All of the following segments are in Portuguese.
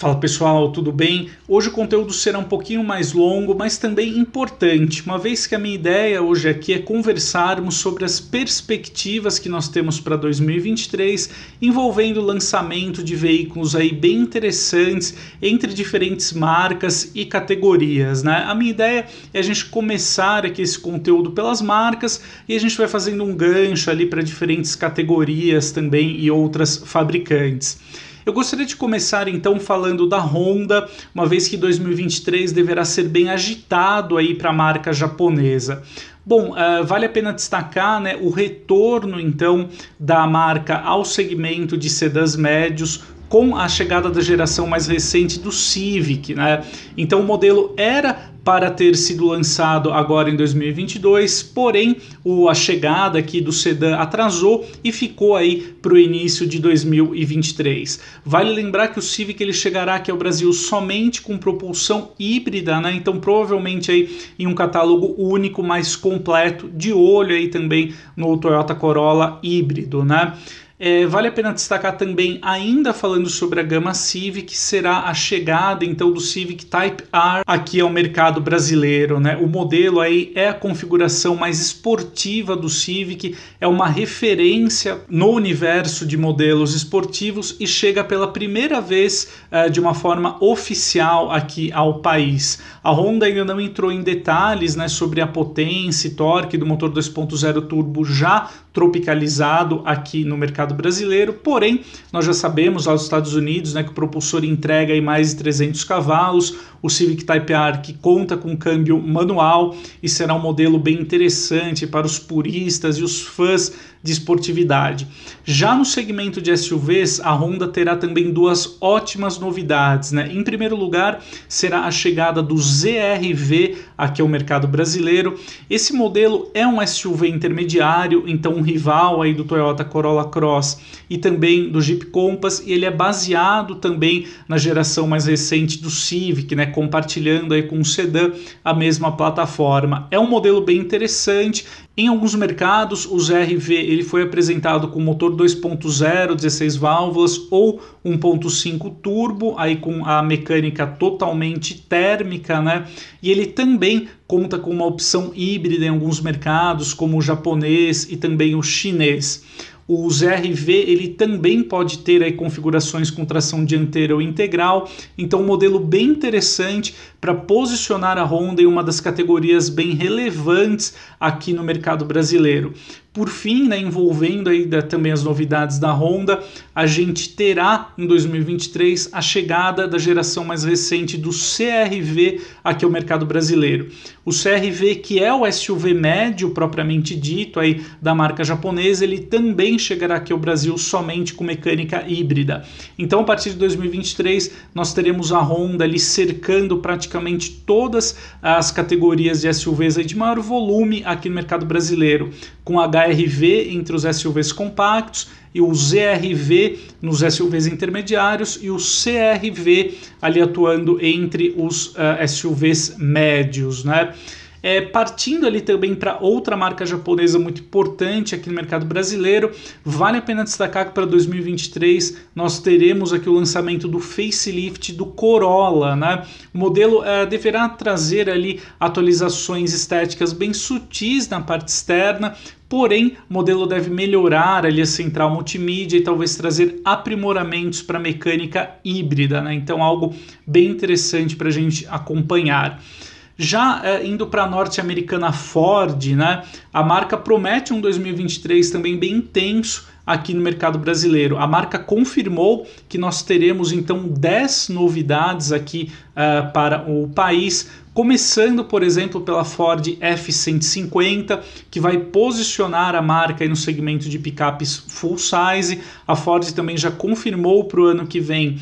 Fala pessoal, tudo bem? Hoje o conteúdo será um pouquinho mais longo, mas também importante, uma vez que a minha ideia hoje aqui é conversarmos sobre as perspectivas que nós temos para 2023, envolvendo o lançamento de veículos aí bem interessantes entre diferentes marcas e categorias, né? A minha ideia é a gente começar aqui esse conteúdo pelas marcas e a gente vai fazendo um gancho ali para diferentes categorias também e outras fabricantes. Eu gostaria de começar então falando da Honda, uma vez que 2023 deverá ser bem agitado aí para a marca japonesa. Bom, uh, vale a pena destacar né, o retorno então da marca ao segmento de sedãs médios com a chegada da geração mais recente do Civic, né? Então o modelo era para ter sido lançado agora em 2022, porém o, a chegada aqui do sedã atrasou e ficou aí para o início de 2023. Vale lembrar que o Civic ele chegará aqui ao Brasil somente com propulsão híbrida, né? Então provavelmente aí em um catálogo único mais completo, de olho aí também no Toyota Corolla híbrido, né? É, vale a pena destacar também, ainda falando sobre a gama Civic, será a chegada então do Civic Type R aqui ao mercado brasileiro. Né? O modelo aí é a configuração mais esportiva do Civic, é uma referência no universo de modelos esportivos e chega pela primeira vez uh, de uma forma oficial aqui ao país. A Honda ainda não entrou em detalhes né, sobre a potência e torque do motor 2.0 turbo já tropicalizado aqui no mercado brasileiro, porém nós já sabemos lá nos Estados Unidos né, que o propulsor entrega aí mais de 300 cavalos, o Civic Type R que conta com câmbio manual e será um modelo bem interessante para os puristas e os fãs de esportividade. Já no segmento de SUVs, a Honda terá também duas ótimas novidades. Né? Em primeiro lugar, será a chegada do ZRV aqui ao mercado brasileiro. Esse modelo é um SUV intermediário, então um rival aí do Toyota Corolla Cross e também do Jeep Compass, e ele é baseado também na geração mais recente do Civic, né? compartilhando aí com o sedã a mesma plataforma. É um modelo bem interessante em alguns mercados, o ZRV ele foi apresentado com motor 2.0, 16 válvulas ou 1.5 turbo, aí com a mecânica totalmente térmica, né? E ele também conta com uma opção híbrida em alguns mercados, como o japonês e também o chinês. O ZRV ele também pode ter aí configurações com tração dianteira ou integral, então um modelo bem interessante para posicionar a Honda em uma das categorias bem relevantes aqui no mercado brasileiro. Por fim, né, envolvendo aí da, também as novidades da Honda, a gente terá em 2023 a chegada da geração mais recente do CRV aqui ao mercado brasileiro. O CRV, que é o SUV médio propriamente dito aí da marca japonesa, ele também chegará aqui ao Brasil somente com mecânica híbrida. Então, a partir de 2023, nós teremos a Honda ali cercando praticamente todas as categorias de SUVs de maior volume aqui no mercado brasileiro, com HRV entre os SUVs compactos e o ZRV nos SUVs intermediários e o CRV ali atuando entre os uh, eh, SUVs médios, né? É, partindo ali também para outra marca japonesa muito importante aqui no mercado brasileiro, vale a pena destacar que para 2023 nós teremos aqui o lançamento do facelift do Corolla, né? O modelo é, deverá trazer ali atualizações estéticas bem sutis na parte externa, Porém, o modelo deve melhorar ali a central multimídia e talvez trazer aprimoramentos para a mecânica híbrida, né? Então, algo bem interessante para a gente acompanhar. Já é, indo para a norte-americana Ford, né, a marca promete um 2023 também bem intenso aqui no mercado brasileiro. A marca confirmou que nós teremos então 10 novidades aqui uh, para o país, Começando, por exemplo, pela Ford F-150, que vai posicionar a marca no segmento de picapes full size. A Ford também já confirmou para o ano que vem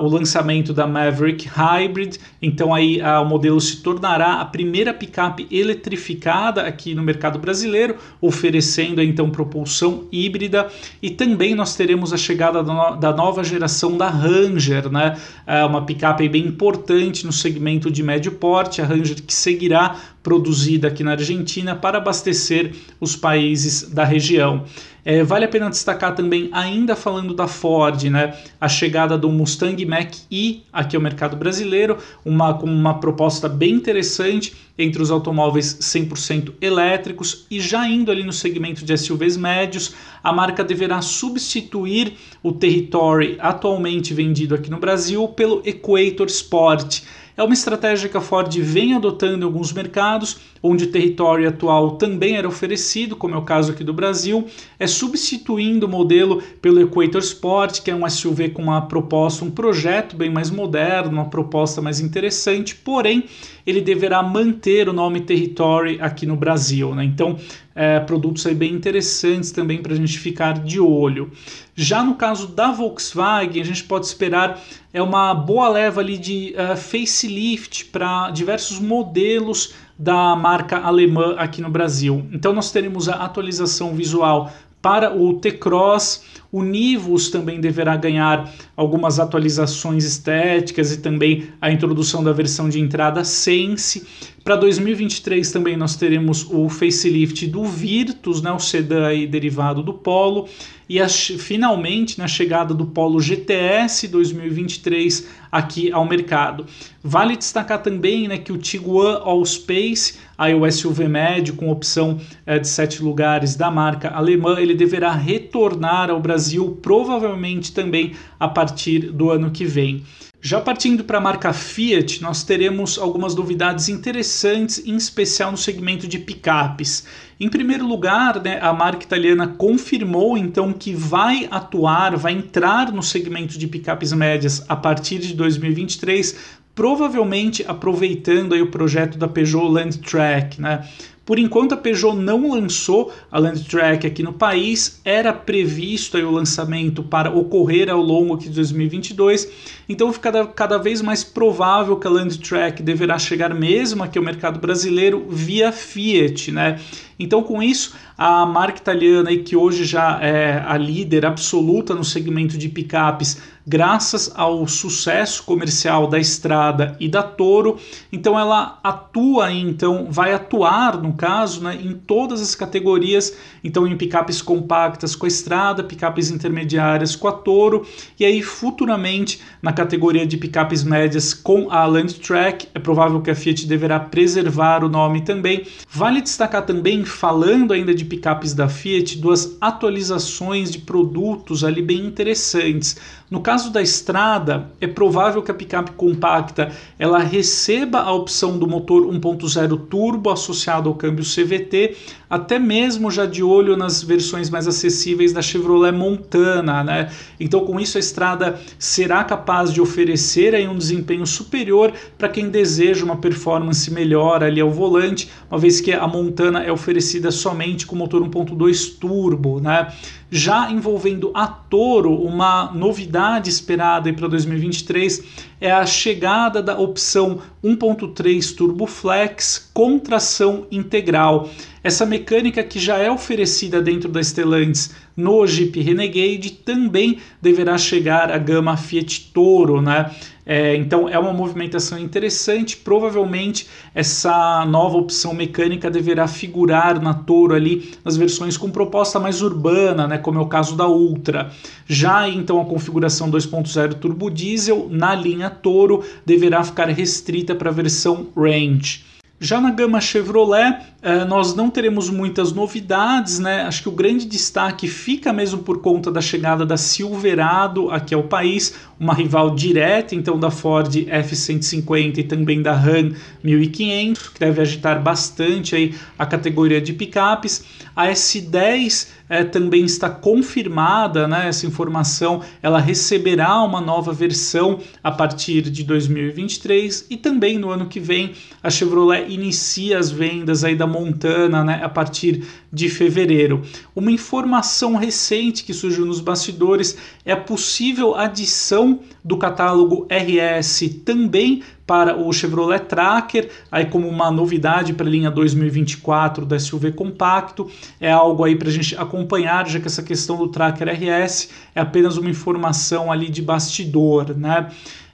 o lançamento da Maverick Hybrid, então aí o modelo se tornará a primeira picape eletrificada aqui no mercado brasileiro, oferecendo então propulsão híbrida. E também nós teremos a chegada da nova geração da Ranger, né? É uma picape bem importante no segmento de médio porte a Ranger que seguirá produzida aqui na Argentina para abastecer os países da região. É, vale a pena destacar também, ainda falando da Ford, né, a chegada do Mustang Mach-E aqui ao mercado brasileiro, uma, com uma proposta bem interessante entre os automóveis 100% elétricos e já indo ali no segmento de SUVs médios, a marca deverá substituir o Territory atualmente vendido aqui no Brasil pelo Equator Sport. É uma estratégia que a Ford vem adotando em alguns mercados, onde o território atual também era oferecido, como é o caso aqui do Brasil, é substituindo o modelo pelo Equator Sport, que é um SUV com uma proposta, um projeto bem mais moderno, uma proposta mais interessante, porém ele deverá manter o nome Territory aqui no Brasil. Né? Então, é, produtos aí bem interessantes também para a gente ficar de olho. Já no caso da Volkswagen, a gente pode esperar é uma boa leva ali de uh, facelift para diversos modelos da marca alemã aqui no Brasil. Então nós teremos a atualização visual para o T-Cross, o Nivus também deverá ganhar algumas atualizações estéticas e também a introdução da versão de entrada Sense. Para 2023 também nós teremos o facelift do Virtus, né, o sedã derivado do Polo, e a, finalmente na né, chegada do Polo GTS 2023 aqui ao mercado. Vale destacar também né, que o Tiguan All Space, aí o SUV médio com opção é, de sete lugares da marca alemã, ele deverá retornar ao Brasil provavelmente também a partir do ano que vem. Já partindo para a marca Fiat, nós teremos algumas novidades interessantes, em especial no segmento de picapes. Em primeiro lugar, né, a marca italiana confirmou então que vai atuar, vai entrar no segmento de picapes médias a partir de 2023, provavelmente aproveitando aí o projeto da Peugeot Landtrack, né? Por enquanto a Peugeot não lançou a Landtrack aqui no país, era previsto aí o lançamento para ocorrer ao longo de 2022, então fica cada, vez mais provável que a Landtrack deverá chegar mesmo aqui ao mercado brasileiro via Fiat, né? Então, com isso, a marca italiana, que hoje já é a líder absoluta no segmento de picapes, graças ao sucesso comercial da Estrada e da Toro, então ela atua, então vai atuar, no caso, né, em todas as categorias, então em picapes compactas com a Estrada, picapes intermediárias com a Toro, e aí futuramente na categoria de picapes médias com a Landtrack, é provável que a Fiat deverá preservar o nome também. Vale destacar também falando ainda de picapes da Fiat, duas atualizações de produtos ali bem interessantes. No caso da estrada, é provável que a picape compacta ela receba a opção do motor 1.0 turbo associado ao câmbio CVT, até mesmo já de olho nas versões mais acessíveis da Chevrolet Montana, né? Então, com isso a estrada será capaz de oferecer aí um desempenho superior para quem deseja uma performance melhor ali ao volante, uma vez que a Montana é oferecida somente com motor 1.2 turbo, né? Já envolvendo a Toro, uma novidade esperada para 2023 é a chegada da opção 1.3 Turbo Flex com tração integral. Essa mecânica que já é oferecida dentro da Stellantis no Jeep Renegade também deverá chegar à gama Fiat Toro, né? É, então é uma movimentação interessante. Provavelmente essa nova opção mecânica deverá figurar na Toro ali nas versões com proposta mais urbana, né, como é o caso da Ultra. Já então a configuração 2.0 turbo diesel na linha Toro deverá ficar restrita para a versão Range. Já na gama Chevrolet, eh, nós não teremos muitas novidades, né? Acho que o grande destaque fica mesmo por conta da chegada da Silverado aqui ao país, uma rival direta então da Ford F150 e também da Ram 1500, que deve agitar bastante aí a categoria de picapes. A S10 é, também está confirmada, né, essa informação, ela receberá uma nova versão a partir de 2023 e também no ano que vem a Chevrolet inicia as vendas aí da Montana, né, a partir de fevereiro. Uma informação recente que surgiu nos bastidores é a possível adição do catálogo RS também para o Chevrolet Tracker, aí como uma novidade para a linha 2024 da SUV compacto, é algo aí para a gente acompanhar, já que essa questão do Tracker RS é apenas uma informação ali de bastidor, né?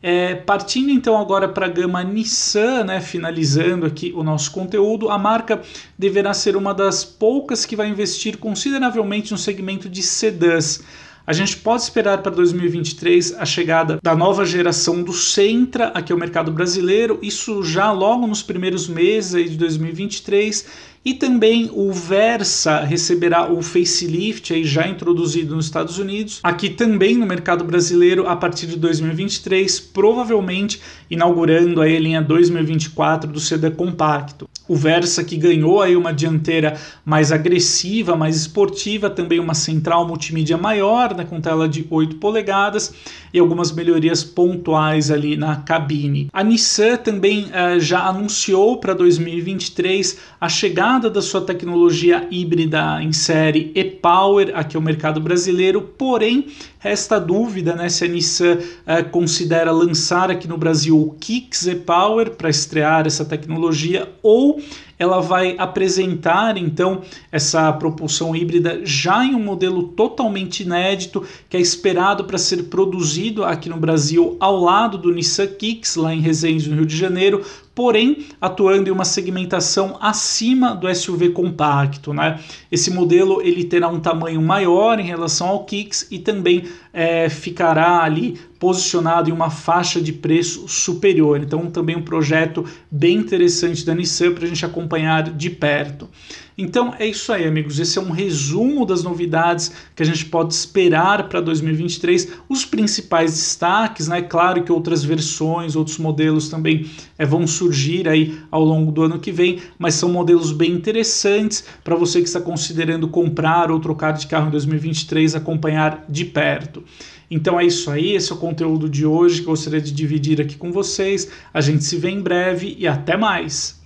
É, partindo então agora para a gama Nissan, né, finalizando aqui o nosso conteúdo, a marca deverá ser uma das poucas que vai investir consideravelmente no segmento de sedãs. A gente pode esperar para 2023 a chegada da nova geração do Sentra aqui ao mercado brasileiro, isso já logo nos primeiros meses de 2023 e também o Versa receberá o facelift aí já introduzido nos Estados Unidos, aqui também no mercado brasileiro a partir de 2023, provavelmente inaugurando aí a linha 2024 do sedã compacto. O Versa que ganhou aí uma dianteira mais agressiva, mais esportiva, também uma central multimídia maior, né, com tela de 8 polegadas e algumas melhorias pontuais ali na cabine. A Nissan também uh, já anunciou para 2023 a chegada da sua tecnologia híbrida em série e-Power aqui ao mercado brasileiro, porém resta dúvida né, se a Nissan eh, considera lançar aqui no Brasil o Kicks e-Power para estrear essa tecnologia ou ela vai apresentar então essa propulsão híbrida já em um modelo totalmente inédito que é esperado para ser produzido aqui no Brasil ao lado do Nissan Kicks lá em Resende, no Rio de Janeiro, porém atuando em uma segmentação acima do SUV compacto, né? Esse modelo ele terá um tamanho maior em relação ao Kicks e também é, ficará ali posicionado em uma faixa de preço superior. Então, também um projeto bem interessante da Nissan para a gente acompanhar de perto. Então é isso aí, amigos. Esse é um resumo das novidades que a gente pode esperar para 2023. Os principais destaques, né? Claro que outras versões, outros modelos também é, vão surgir aí ao longo do ano que vem, mas são modelos bem interessantes para você que está considerando comprar ou trocar de carro em 2023, acompanhar de perto. Então é isso aí, esse é o conteúdo de hoje que eu gostaria de dividir aqui com vocês. A gente se vê em breve e até mais!